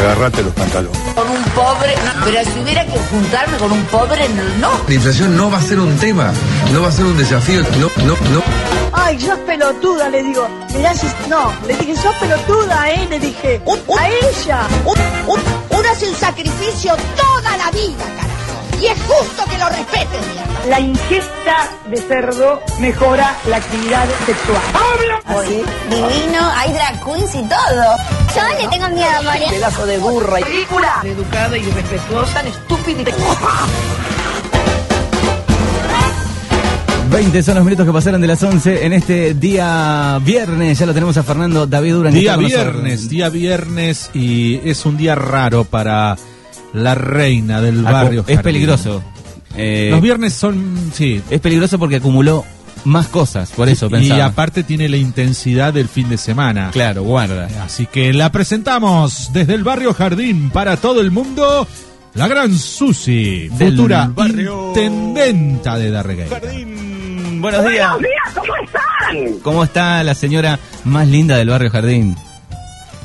agarrate los pantalones. Con un pobre, no, pero si hubiera que juntarme con un pobre, no. La inflación no va a ser un tema, no va a ser un desafío, no, no, no. Ay, sos pelotuda, le digo. Mirá si... No, le dije, sos pelotuda, ¿eh? Le dije. A ella. Uno hace un sacrificio toda la vida, carajo. Y es justo que lo respeten, mierda. La ingesta de cerdo mejora la actividad sexual. Así, divino, hay drag queens y todo. Yo le tengo miedo a morir. Pedazo de burra. Ridícula. Educada y respetuosa, estúpida y... 20 son los minutos que pasaron de las 11 en este día viernes. Ya lo tenemos a Fernando David Durán. Día viernes, día viernes y es un día raro para la reina del barrio. Es Jardín. peligroso. Eh, Los viernes son, sí. es peligroso porque acumuló más cosas, por eso y pensaba. aparte tiene la intensidad del fin de semana. Claro, guarda. Así que la presentamos desde el barrio Jardín para todo el mundo. La gran Susi, Del futura barrio- intendenta de Darregueira. Buenos días. Buenos días, ¿cómo están? ¿Cómo está la señora más linda del barrio Jardín?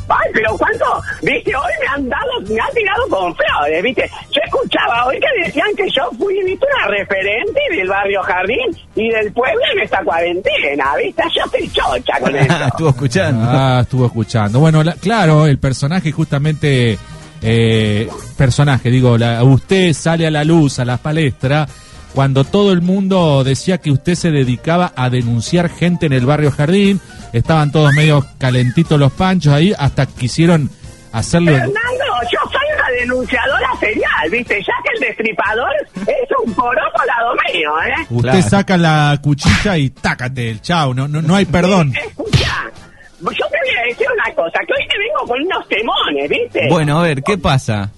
Ay, pero cuánto, viste, hoy me han dado, me han tirado con flores, viste. Yo escuchaba hoy que decían que yo fui, viste, una referente del barrio Jardín y del pueblo en esta cuarentena, viste. Yo estoy chocha con eso. Estuvo escuchando. Ah, estuvo escuchando. Bueno, la- claro, el personaje justamente, eh, personaje, digo, la- usted sale a la luz, a la palestra, cuando todo el mundo decía que usted se dedicaba a denunciar gente en el barrio Jardín, estaban todos medio calentitos los panchos ahí, hasta quisieron hacerle... Fernando, yo soy una denunciadora serial, viste. Ya que el destripador es un poroco al lado mío, ¿eh? Usted Claro. saca la cuchilla y tácate el chau, no, no, no hay perdón. Escucha, yo te voy a decir una cosa, que hoy te vengo con unos temones, viste. Bueno, a ver, ¿qué pasa?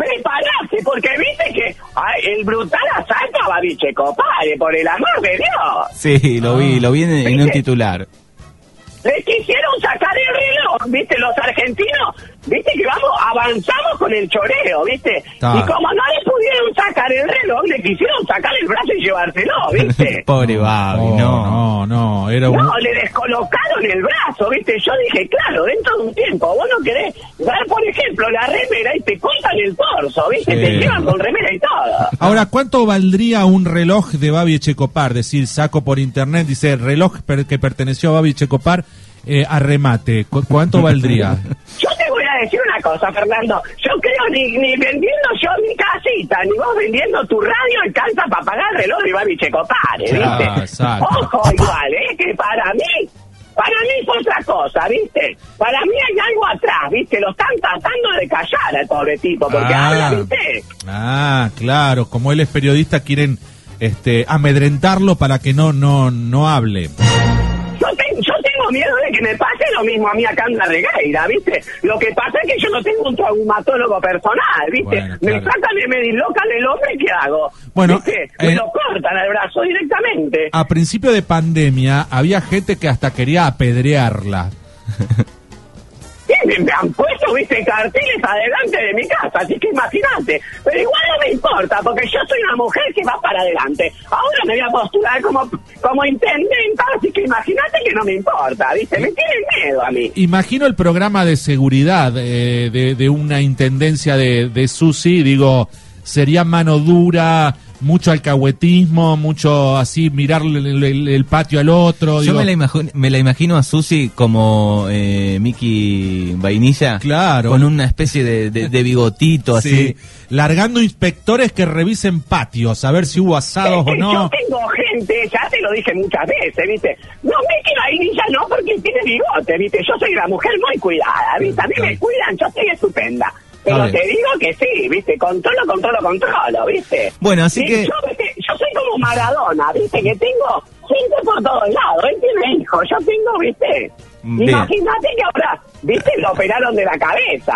Prepararse, porque viste que ay, el brutal asalto a Babiche Copare, por el amor de Dios. Sí, lo vi, lo vi en, en un titular. Le quisieron el reloj, viste, los argentinos, viste que vamos, avanzamos con el choreo, viste. Ta. Y como no le pudieron sacar el reloj, le quisieron sacar el brazo y llevárselo, viste. Pobre Babi, Oh, no. no, no, era un... No, le descolocaron el brazo, ¿viste? Yo dije, claro, dentro de un tiempo, vos no querés dar, por ejemplo, la remera y te cortan el torso, ¿viste? Sí. Te llevan con remera y todo. Ahora, ¿cuánto valdría un reloj de Babi Echecopar? Decir, saco por internet, dice reloj per- que perteneció a Babi Echecopar eh, a remate. ¿Cu- ¿Cuánto valdría? Yo te voy a decir una cosa, Fernando. Yo creo ni, ni vendiendo yo mi casita, ni vos vendiendo tu radio alcanza para pagar el reloj de Babi Checopare, ¿viste? Ah, exacto. Ojo igual, ¿eh? Que para mí, para mí es otra cosa, ¿viste? Para mí hay algo atrás, ¿viste? Lo están tratando de callar al pobre tipo, porque Ah. habla, ¿viste? Ah, claro, como él es periodista, quieren este, amedrentarlo para que no, no, no hable. Tengo miedo de que me pase lo mismo a mí acá en la regueira, ¿viste? Lo que pasa es que yo no tengo un traumatólogo personal, ¿viste? Bueno, Me sacan de medir local el hombre, ¿qué hago? Bueno, ¿Viste? Me eh, lo cortan al brazo directamente. A principio de pandemia había gente que hasta quería apedrearla. Me han puesto, ¿viste? Carteles adelante de mi casa, así que imagínate. Pero igual no me importa, porque yo soy una mujer que va para adelante. Ahora me voy a postular como, como intendenta, así que imagínate que no me importa, ¿viste? Me tienen miedo a mí. Imagino el programa de seguridad eh, de, de una intendencia de, de Susi, digo, sería mano dura, mucho alcahuetismo, mucho así, mirar el, el- el patio al otro. Yo digo, me la, imagino, me la imagino a Susi como eh, Mickey Vainilla. Claro. Con una especie de, de- de bigotito así. sí, largando inspectores que revisen patios, a ver si hubo asados Es o que no. Yo tengo gente, ya te lo dije muchas veces, ¿viste? No ahí ya no porque tiene bigote, ¿viste? Yo soy una mujer muy cuidada, ¿viste? A mí me cuidan, yo estoy estupenda. Pero te digo que sí, ¿viste? Controlo, controlo, controlo, ¿viste? Bueno, así Y que- Yo, ¿viste? yo soy como Maradona, ¿viste? Que tengo gente por todos lados. Él tiene hijos, yo tengo, ¿viste? Imagínate que ahora, ¿viste? Lo operaron de la cabeza.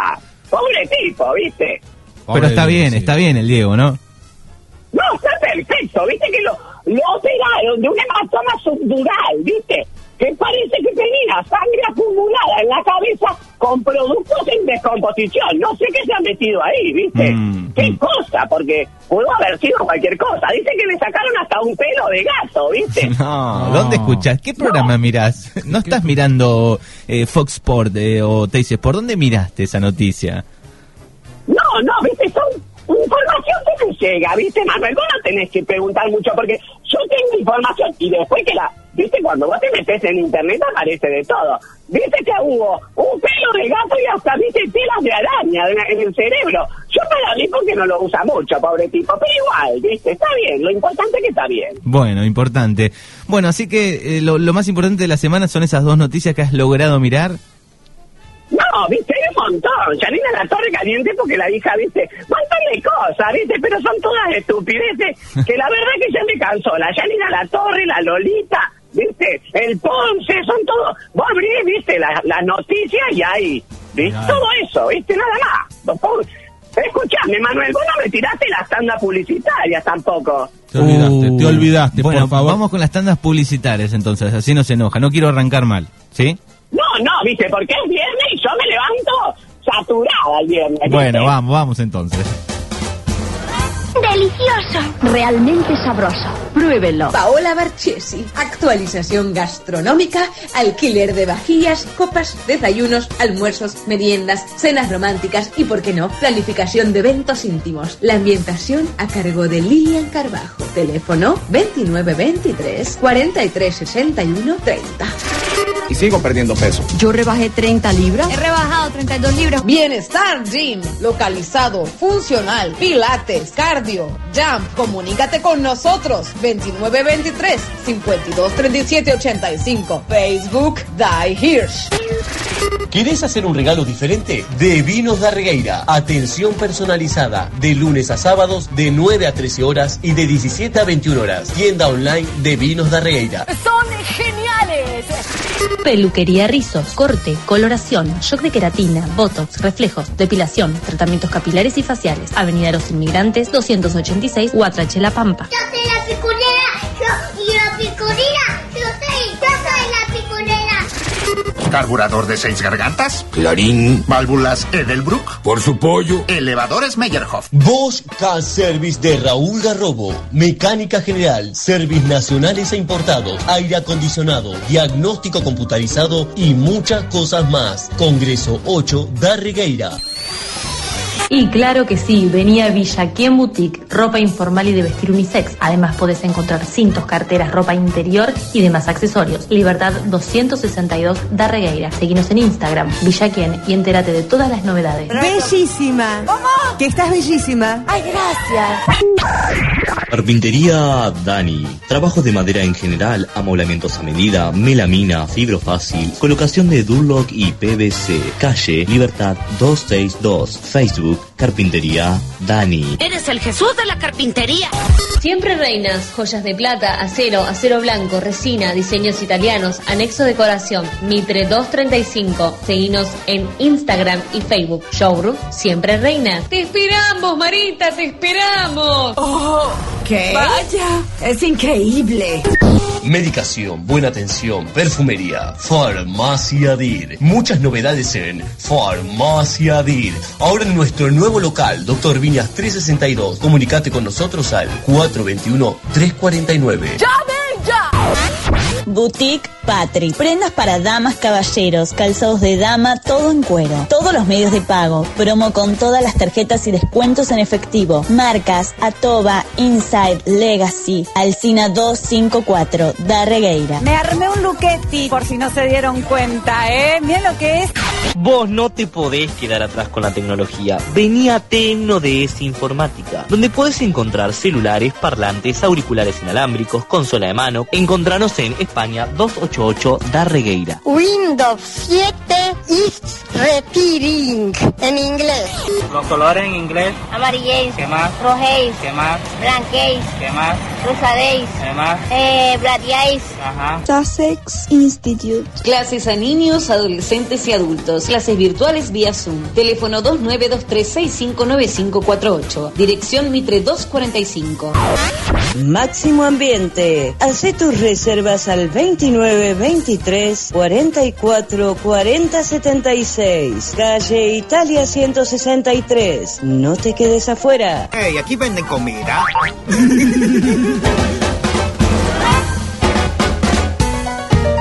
Pobre tipo, ¿viste? Pero está bien, Sí. está bien el Diego, ¿no? No, está perfecto, viste que lo, lo operaron de un hematoma subdural, viste. Que parece que tenía sangre acumulada en la cabeza con productos en descomposición. No sé qué se ha metido ahí, ¿viste? Mm, ¿Qué mm. cosa? Porque pudo haber sido cualquier cosa. Dice que le sacaron hasta un pelo de gato, ¿viste? No, No. ¿dónde escuchas? ¿Qué programa mirás? ¿No estás mirando eh, Fox Sport eh, o Teis ¿Por dónde miraste esa noticia? No, no, viste, son información que me llega, viste, Manuel, vos no tenés que preguntar mucho porque yo tengo información y después que la, viste, cuando vos te metes en internet aparece de todo. Viste que hubo un pelo de gato y hasta, viste, telas de araña en el cerebro. Yo para mí porque no lo usa mucho, pobre tipo, pero igual, viste, está bien, lo importante es que está bien. Bueno, importante. Bueno, así que eh, lo más importante de la semana son esas dos noticias que has logrado mirar. No, viste, hay un montón. Janina la torre caliente porque la hija, viste, montón de cosas, viste, pero son todas estupideces que la verdad que ya me cansó. La Janina la torre, la Lolita, viste, el Ponce, son todos. Vos abrís, viste, las la noticias y ahí, viste, todo eso, viste, nada más. Escuchame, Manuel, vos no me tiraste las tandas publicitarias tampoco. Te olvidaste, te Uh, olvidaste, bueno, por favor. vamos con las tandas publicitarias entonces, así no se enoja. No quiero arrancar mal, ¿sí? No, no, viste, porque es viernes y yo me levanto saturada el viernes. ¿viste? Bueno, vamos, vamos entonces. Delicioso. Realmente sabroso. Pruébelo. Paola Barchesi. Actualización gastronómica, alquiler de vajillas, copas, desayunos, almuerzos, meriendas, cenas románticas y, por qué no, planificación de eventos íntimos. La ambientación a cargo de Lilian Carbajo. Teléfono 2923 4361 30. Y sigo perdiendo peso. Yo rebajé 30 libras. He rebajado 32 libras. Bienestar Gym, localizado, funcional, pilates, cardio, jump. Comunícate con nosotros 2923 523785. Facebook Die Hirsch. ¿Quieres hacer un regalo diferente? De Vinos da Regueira. Atención personalizada. De lunes a sábados, de 9 a 13 horas y de 17 a 21 horas. Tienda online de Vinos da Regueira. Son geniales. Peluquería rizos, corte, coloración, shock de queratina, botox, reflejos, depilación, tratamientos capilares y faciales. Avenida Los Inmigrantes, 286, Huatrache La Pampa. Yo soy la piconera. Yo, y la piconera. Yo soy, yo soy. Carburador de seis gargantas. Clarín. Válvulas Edelbrook. Por su pollo. Elevadores Meyerhoff. Bosch Car Service de Raúl Garrobo. Mecánica general, service nacionales e importados, aire acondicionado, diagnóstico computarizado y muchas cosas más. Congreso 8 da Regueira. Y claro que sí, venía Villaquien Boutique, ropa informal y de vestir unisex. Además podés encontrar cintos, carteras, ropa interior y demás accesorios. Libertad 262 da Regueira. Seguinos en Instagram, Villaquien, y entérate de todas las novedades. Bellísima. ¿Cómo? Que estás bellísima. Ay, gracias. Carpintería Dani. Trabajos de madera en general, amoblamientos a medida, melamina, fibro fácil, colocación de Durlock y PVC. Calle Libertad 262. Facebook Bluetooth Carpintería Dani. Eres el Jesús de la carpintería. Siempre reinas, joyas de plata, acero, acero blanco, resina, diseños italianos, anexo decoración, Mitre 235. Seguinos en Instagram y Facebook. Showroom Siempre Reinas. Te esperamos, Marita, te esperamos. ¿Qué? Vaya, es increíble. Medicación, buena atención, perfumería, Farmacia DIR. Muchas novedades en Farmacia DIR. Ahora en nuestro nuevo local, Doctor Viñas 362. Comunicate con nosotros al 421-349. ¡Llamen ya! Boutique Patri. Prendas para damas, caballeros, calzados de dama, todo en cuero. Todos los medios de pago. Promo con todas las tarjetas y descuentos en efectivo. Marcas Atoba, Inside, Legacy, Alcina 254, Da Regueira. Me armé un luquetti, por si no se dieron cuenta, ¿eh? Miren lo que es. Vos no te podés quedar atrás con la tecnología. Vení a Tecnodes Informática, donde podés encontrar celulares, parlantes, auriculares inalámbricos, consola de mano. Encontranos en España 288 da Regueira. Windows 7 is repeating en inglés. Los colores en inglés, Amarilléis, ¿qué más? rojéis, ¿Qué más? blanquéis, ¿Qué más? rosadéis, ¿Qué más? eh. Ajá. Sussex Institute. Clases a niños, adolescentes y adultos. Clases virtuales vía Zoom. Teléfono 2923659548. Dirección Mitre 245. Máximo Ambiente. Hacé tus reservas al 29 23 44 40 76. Calle Italia 163. No te quedes afuera. Hey, aquí venden comida.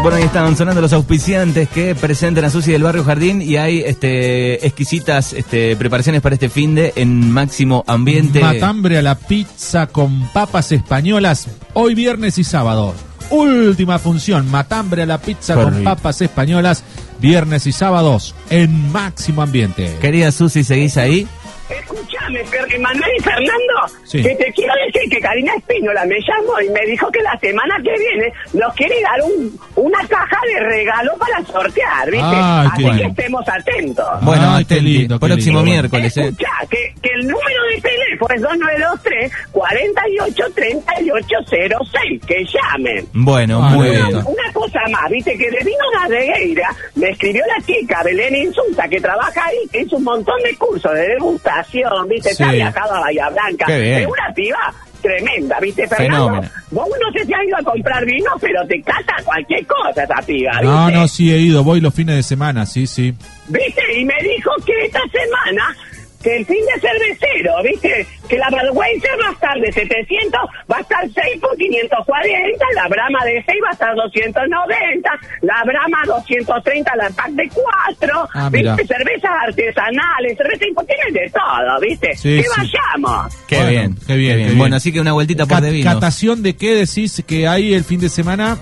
Bueno, ahí estaban sonando los auspiciantes que presentan a Susi del Barrio Jardín y hay este exquisitas este, preparaciones para este fin de en máximo ambiente. Matambre a la pizza con papas españolas hoy viernes y sábado. Última función, matambre a la pizza con papas españolas viernes y sábados en máximo ambiente. Querida Susi, ¿seguís ahí? Escúchame, Manuel y Fernando, Sí. que te quiero decir que Karina Espínola me llamó y me dijo que la semana que viene nos quiere dar un, una caja de regalo para sortear, ¿viste? Así que estemos atentos. Bueno, qué atenti. lindo, qué próximo lindo. miércoles. ¿eh? Escucha, que, que el número de teléfono es 2923 48 3806, que llamen. Bueno, Ah, muy bien. Una cosa más, viste que de Vino Regueira me escribió la chica Belén Insulta que trabaja ahí, que hizo un montón de cursos de degustación, viste, Sí. está viajado a Bahía Blanca. Es una piba tremenda, viste, Fernando. Fenómeno. Vos no sé si has ido a comprar vino, pero te cata cualquier cosa esa piba, ¿viste? No, no, sí he ido, voy los fines de semana, sí, sí. ¿Viste? Y me dijo que esta semana, que el fin de cervecero, ¿viste? Que la Budweiser va a estar de 700, va a estar 6 por 540, la Brahma de 6 va a estar 290, la Brahma 230, la pack de 4, Ah. ¿viste? Cervezas artesanales, cervezas tienen de todo, ¿viste? Sí, que sí. vayamos. Qué, Bueno, bien, qué bien, qué bien. Bueno, así que una vueltita por Cat- de vino. ¿Catación de qué decís que hay el fin de semana?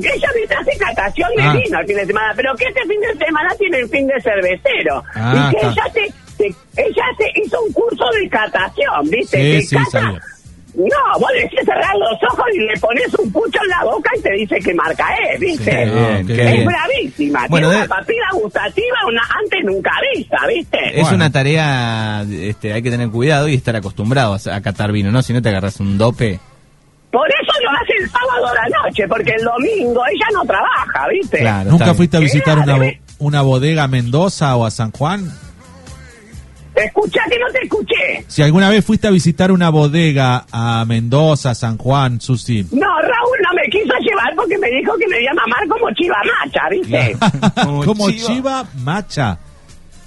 Que ella me hace catación de Ah. vino el fin de semana, pero que este fin de semana tiene el fin de cervecero. Ah, y que está. ella te- ella te hizo un curso de catación, ¿viste? Sí, Que sí, cata- sabía. No, vos decís cerrar los ojos y le pones un pucho en la boca y te dice qué marca es, ¿viste? Bien, qué qué es bien. bravísima. Bueno, Tiene de- una papila gustativa una antes nunca vista, ¿viste? Es Bueno. una tarea, este, hay que tener cuidado y estar acostumbrado a, a catar vino, ¿no? Si no te agarras un dope. Por eso el sábado a la noche, porque el domingo ella no trabaja, ¿viste? Claro. ¿Nunca fuiste a visitar una, bo- una bodega a Mendoza o a San Juan? Escucha que no te escuché. Si alguna vez fuiste a visitar una bodega a Mendoza, San Juan, Susi. No, Raúl no me quiso llevar porque me dijo que me iba a mamar como chiva macha, ¿viste? Como Como chiva. chiva macha.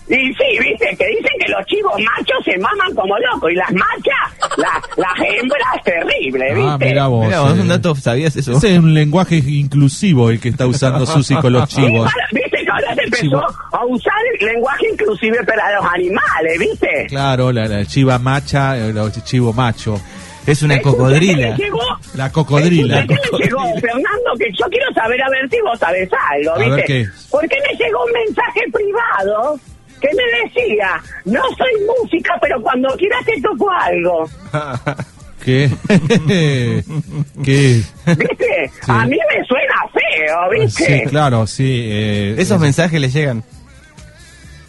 Y sí, ¿viste? Que dicen que los chivos machos se maman como locos y las machas, la- las hembras, terrible, ¿viste? Ah, mira vos. Mirá, vos eh. un dato, ¿sabías eso? Ese es un lenguaje inclusivo el que está usando Susi con los Sí, chivos. para- ¿Viste que ahora se empezó Chivo. a usar el lenguaje inclusive para los animales, ¿viste? Claro, la, la chiva macha, el chivo macho. Es una cocodrila. ¿qué le llegó? La cocodrila. Escucha, ¿qué le llegó, Fernando? Que yo quiero saber a ver si vos sabés algo, A ¿viste? ver qué. ¿Por qué me llegó un mensaje privado que me decía, no soy música, pero cuando quieras te toco algo? ¿Qué? ¿Qué? ¿Viste? A mí me suena feo, ¿viste? Sí, claro, sí. eh, Esos eh, mensajes le llegan.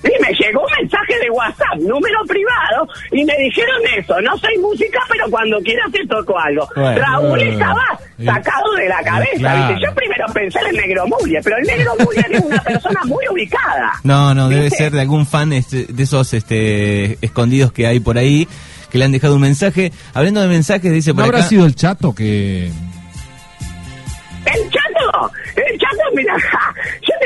Sí, me llegó un mensaje de WhatsApp, número privado, y me dijeron eso, no soy música, pero cuando quieras te toco algo. Bueno. Raúl estaba sacado de la cabeza, claro. ¿viste? Yo primero pensé en el negro Muller, pero el negro Muller es una persona muy ubicada. No, no, debe ser de algún fan este, de esos este, escondidos que hay por ahí que le han dejado un mensaje. Hablando de mensajes, dice ¿No por habrá acá. sido el chato que.? El chato, el chato, mira, te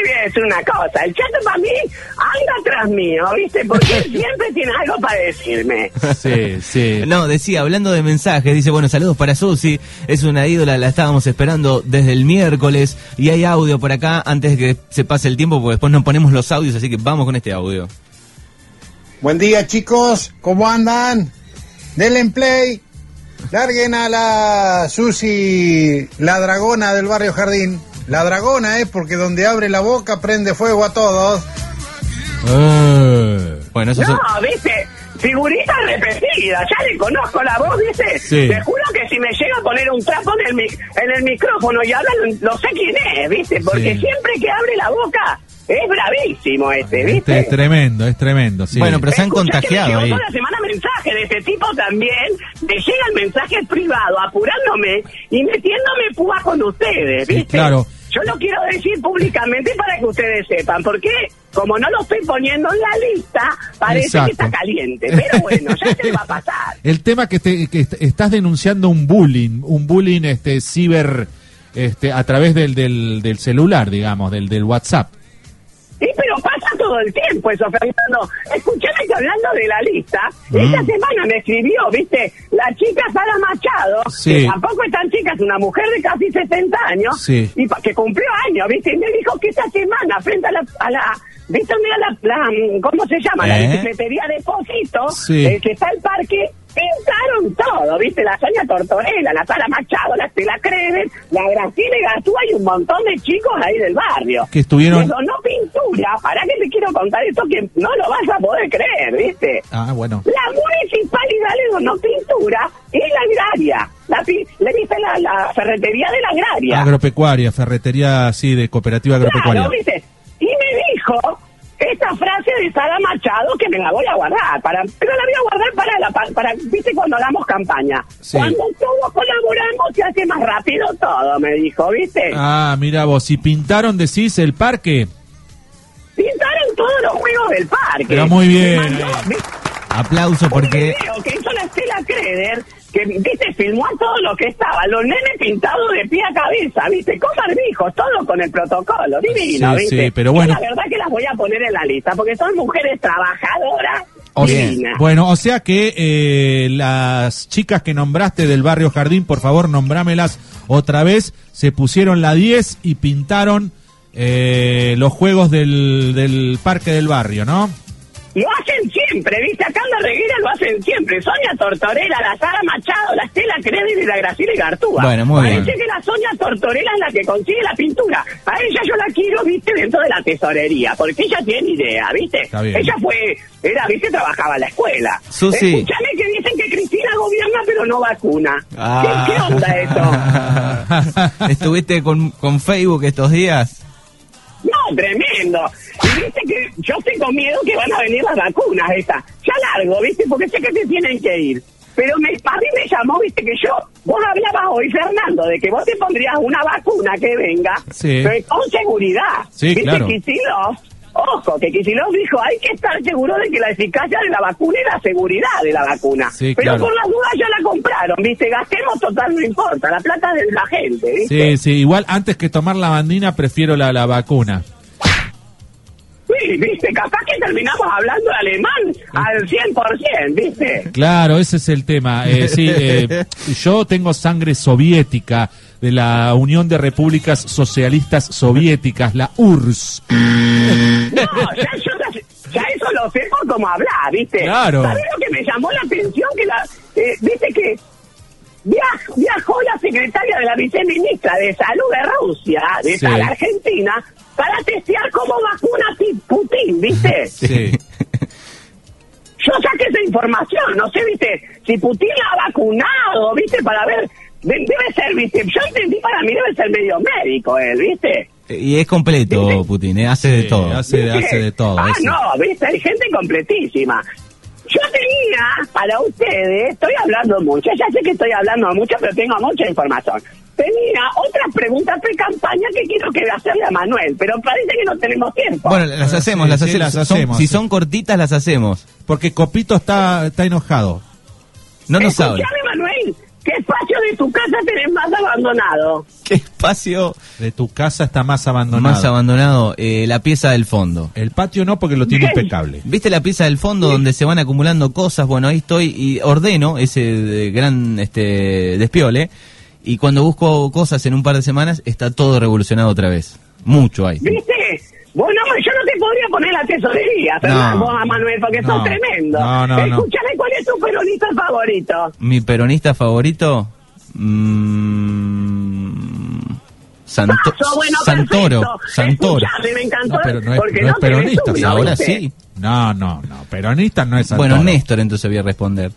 voy a decir una cosa, el chato para mí anda atrás mío, ¿viste? Porque él siempre tiene algo para decirme. Sí, sí. No, decía, hablando de mensajes, dice, bueno, saludos para Susi, es una ídola, la estábamos esperando desde el miércoles y hay audio por acá antes de que se pase el tiempo, porque después nos ponemos los audios, así que vamos con este audio. Buen día chicos, ¿cómo andan? Denle en play, larguen a la Susi, la dragona del barrio Jardín. La dragona es porque donde abre la boca prende fuego a todos. Eh, Bueno, eso No, ¿viste? Figurita repetida, ya le conozco la voz, ¿viste? Sí. Te juro que si me llega a poner un trapo en el, mic- en el micrófono y habla, lo, lo sé quién es, ¿viste? Porque Sí. siempre que abre la boca es bravísimo este, este ¿viste? es tremendo, es tremendo, sí. Bueno, pero se han Escucha que me contagiado llegó ahí. toda la semana mensaje de este tipo también, me llega el mensaje privado apurándome y metiéndome púa con ustedes, Sí, ¿viste? claro. Yo lo quiero decir públicamente para que ustedes sepan, porque como no lo estoy poniendo en la lista, parece Exacto. que está caliente. Pero bueno, ya se va a pasar. El tema que, te- que est- estás denunciando un bullying, un bullying este ciber este a través del, del, del celular, digamos, del, del WhatsApp. Todo el tiempo eso, Fernando. Escuchame que hablando de la lista, Mm. esta semana me escribió, viste, la chica Sara Machado, Sí. que tampoco es tan chica, es una mujer de casi 60 años, Sí. y pa- que cumplió años, viste, y me dijo que esta semana, frente a la, a la ¿viste dónde la, la- ¿cómo se llama? La ¿Eh? bicicletería de Posito, Sí. eh, que está el parque, pintaron todo, viste, la Sonia Tortorella, la Sara Machado, la Estela Creven, la Graciela Gatúa y un montón de chicos ahí del barrio. Que estuvieron- Le donó pintura, para que te quiero contar esto que no lo vas a poder creer, viste. Ah, bueno. La municipalidad le donó pintura y la agraria. La, le dice la, la ferretería de la agraria. Agropecuaria, ferretería, sí, de cooperativa agropecuaria. Claro, ¿viste? Y me dijo esta frase de Sara Machado que me la voy a guardar, para, pero la voy a guardar para, la, para, para, ¿viste? Cuando hagamos campaña. Sí. Cuando todos colaboramos se hace más rápido todo, me dijo, ¿viste? Ah, mira vos, y pintaron, decís, el parque. Pintaron todos los juegos del parque. Pero muy bien. Mandó, ¿viste? Aplauso porque video que hizo la Estela Creder, que viste, filmó a todo lo que estaba, los nenes pintados de pie a cabeza, viste, con barbijos, todo con el protocolo, divino, Sí, viste. sí, pero Yo bueno. La verdad que las voy a poner en la lista, porque son mujeres trabajadoras, O sea- bueno, o sea que eh, las chicas que nombraste del barrio Jardín, por favor, nombrámelas otra vez, se pusieron la 10 y pintaron eh, los juegos del, del parque del barrio, ¿no? Lo ¿viste? Acá en la reguera lo hacen siempre. Sonia Tortorella, la Sara Machado, la Estela Creder y la Graciela Gartúa. Bueno, muy Parece bien. que la Sonia Tortorella es la que consigue la pintura. A ella yo la quiero, ¿viste? Dentro de la tesorería, porque ella tiene idea, ¿viste? Está bien. Ella fue, era, ¿viste? Trabajaba en la escuela. Susi. Escúchame que dicen que Cristina gobierna pero no vacuna. Ah. ¿Qué, qué onda eso? ¿Estuviste con, con Facebook estos días? Tremendo. Y viste que yo tengo miedo que van a venir las vacunas estas. Ya largo, viste, porque sé que se tienen que ir. Pero me, a mí me llamó, viste, que yo, vos hablabas hoy, Fernando, de que vos te pondrías una vacuna que venga Sí. pero con seguridad. Sí, viste, claro. Kicillof, ojo, que Kicillof dijo, hay que estar seguro de que la eficacia de la vacuna y la seguridad de la vacuna. Sí, pero claro. por las dudas ya la compraron, viste, gastemos total, no importa, la plata es de la gente, viste. Sí, sí, igual antes que tomar la bandina prefiero la, la vacuna. Viste, capaz que terminamos hablando alemán al 100%, viste. Claro, ese es el tema. Eh, sí, eh, yo tengo sangre soviética de la Unión de Repúblicas Socialistas Soviéticas, la URSS. No, ya, yo ya, eso lo sé por cómo hablar, viste. Claro. ¿Sabes lo que me llamó la atención? Que la, eh, viste que viajó la secretaria de la viceministra de Salud de Rusia, de Sí. tal Argentina, para testear cómo vacuna Putin, viste. Sí. Yo saqué esa información, no sé, viste, si Putin la ha vacunado, viste, para ver, de- debe ser, viste, yo entendí, para mí debe ser medio médico él, viste. Y es completo, Putin, ¿eh? hace de todo. hace- ¿Viste? todo, Ah, ese. no, viste, hay gente completísima. Yo tenía para ustedes, estoy hablando mucho, ya sé que estoy hablando mucho, pero tengo mucha información. Tenía otras preguntas pre-campaña que quiero que hacerle a Manuel, pero parece que no tenemos tiempo. Bueno, las hacemos, Sí, las sí, hacemos. las Son- hacemos, si son cortitas, las hacemos. Porque Copito está, está enojado. No nos sabe. Escuchame, Manuel, ¿qué espacio de tu casa tenés más abandonado? ¿Qué espacio De tu casa está más abandonado. más abandonado? Eh, la pieza del fondo. El patio no, porque lo tiene Bien. impecable. ¿Viste la pieza del fondo donde se van acumulando cosas? Bueno, ahí estoy y ordeno ese eh, gran este despiole. Y cuando busco cosas en un par de semanas, está todo revolucionado otra vez. Mucho hay. ¿Viste? Vos no, yo no te podría poner la tesorería, Fernando, No. vos a Manuel, porque No. sos tremendo. No, no, no. Escuchame, ¿cuál es tu peronista favorito? Mi peronista favorito. Mm, Santo- Paso, bueno, Santoro. perfecto. Santoro. Escuchame, me encantó. No, pero no es, no es no tenés peronista. ahora ¿viste? sí. No, no, no. Peronista no es Bueno, Santoro. Néstor, entonces voy a responder.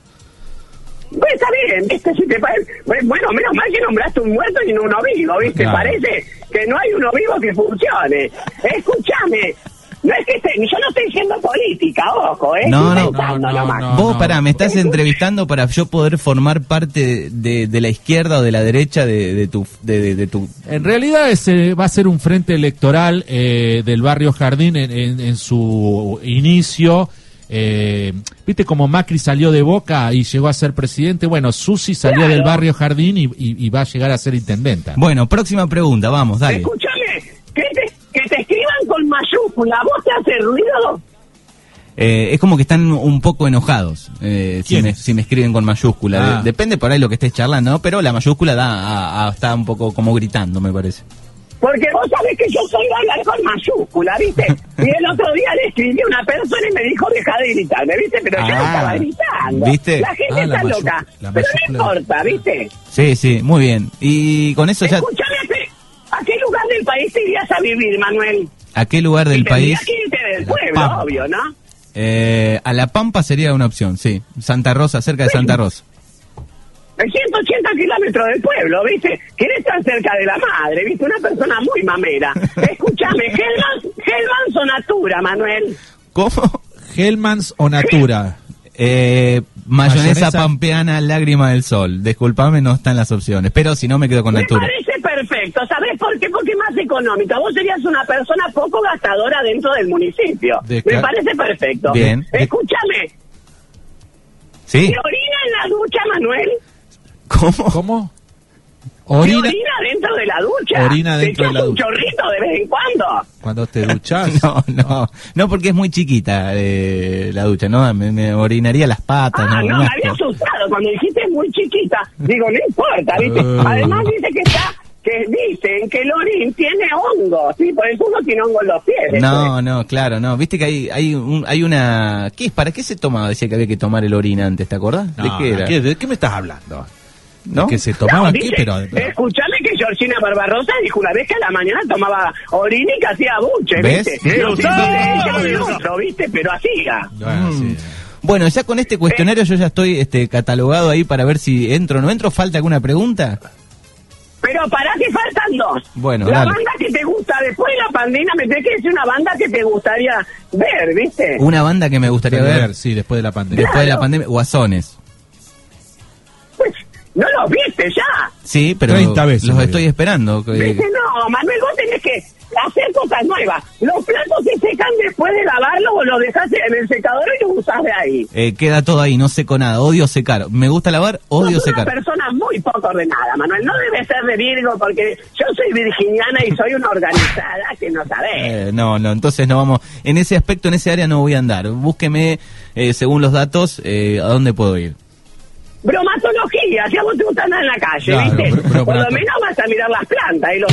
Pues está bien, ¿viste? Si te parece... Bueno, menos mal que nombraste un muerto y no uno vivo, ¿viste? Claro. Parece que no hay uno vivo que funcione. Escúchame, No es que esté- yo no estoy diciendo política, ojo, ¿eh? No, Estoy no, pensando nomás. Vos, pará, me estás entrevistando para yo poder formar parte de, de la izquierda o de la derecha de, de tu... De, de- de tu... En realidad ese va a ser un frente electoral eh, del barrio Jardín en, en- en su inicio. Eh, Viste como Macri salió de Boca y llegó a ser presidente. Bueno, Susi salió Claro. del barrio Jardín y, y- y va a llegar a ser intendenta. Bueno, próxima pregunta, vamos, dale. Escúchame, que te, que te escriban con mayúscula, ¿vos te hace ruido? Eh, es como que están un poco enojados eh, si, me, si me escriben con mayúscula. Ah. De- depende por ahí lo que estés charlando, ¿no? pero la mayúscula da a- a- está un poco como gritando, me parece. Porque vos sabés que yo soy de hablar con mayúscula, ¿viste? Y el otro día le escribí a una persona y me dijo, deja de gritarme, ¿viste? Pero yo no Ah, estaba gritando. ¿viste? La gente Ah, la está loca. la Pero no importa, ¿viste? Sí, sí, muy bien. Y con eso ya... Escúchame, pe- ¿a qué lugar del país te irías a vivir, Manuel? ¿A qué lugar del país? que del pueblo, Pampa. obvio, ¿no? Eh, a La Pampa sería una opción, sí. Santa Rosa, cerca de Santa Rosa. En 180 kilómetros del pueblo, ¿viste? Que eres tan cerca de la madre, ¿viste? Una persona muy mamera. Escúchame, Hellmans, Hellmans o Natura, Manuel. ¿Cómo? Hellmans o Natura. Eh, mayonesa, Mayonesa. pampeana, lágrima del sol. Disculpame, no están las opciones. Pero si no, me quedo con Me Natura. parece perfecto. ¿Sabés por qué? Porque es más económica. Vos serías una persona poco gastadora dentro del municipio. De Me parece perfecto. Bien. Escúchame. ¿Sí? ¿Te orina en la ducha, Manuel? ¿Cómo? ¿Cómo? ¿Te Orina orina dentro de la ducha? Orina ¿Te dentro de la un ducha. chorrito de vez en cuando? cuando te duchas. No, no, no, porque es muy chiquita eh, la ducha, ¿no? Me, me orinaría las patas, Ah, ¿no? no, Un me había asustado cuando dijiste muy chiquita. Digo, no importa, ¿viste? Uh. Además dice que está, que dicen que el orín tiene hongos, ¿sí? Por eso uno tiene hongos en los pies. No, no, claro, no. Viste que hay, hay, un, hay una... ¿Qué es? ¿Para qué se tomaba? Decía que había que tomar el orín antes, ¿te acordás? ¿De No, qué era? ¿qué- ¿De qué me estás hablando? ¿No? Que se No, tomaba aquí, dice- pero... Escuchame que Georgina Barbarosa dijo una vez que a la mañana tomaba orín y que hacía buche, ¿Ves? ¿viste? Sí, No otro, ¿viste? Pero hacía. Mm. Bueno, ya con este cuestionario yo ya estoy este, catalogado ahí para ver si entro o no entro. ¿Falta alguna pregunta? Pero para que faltan dos. Bueno, la dale. banda que te gusta después de la pandemia, me tenés que decir una banda que te gustaría ver, ¿viste? Una banda que me gustaría ver. ver, sí, después de la pandemia. Después de la pandemia, Guasones. No los viste ya. Sí, pero 30 veces los lo estoy esperando. Viste, no, Manuel, vos tenés que hacer cosas nuevas. Los platos se secan después de lavarlos o los dejás en el secador y los usás de ahí. eh, queda todo ahí, no seco nada. Odio secar. Me gusta lavar, odio Sos una secar. persona muy poco ordenada, Manuel. No debe ser de Virgo porque yo soy virginiana y soy una organizada que no sabés. Eh, no, no, entonces no vamos. En ese aspecto, en ese área no voy a andar. Búsqueme, eh, según los datos, eh, a dónde puedo ir. Bromatología, si a vos te gusta andar en la calle, Claro, ¿viste? bro- Por lo menos vas a mirar las plantas y los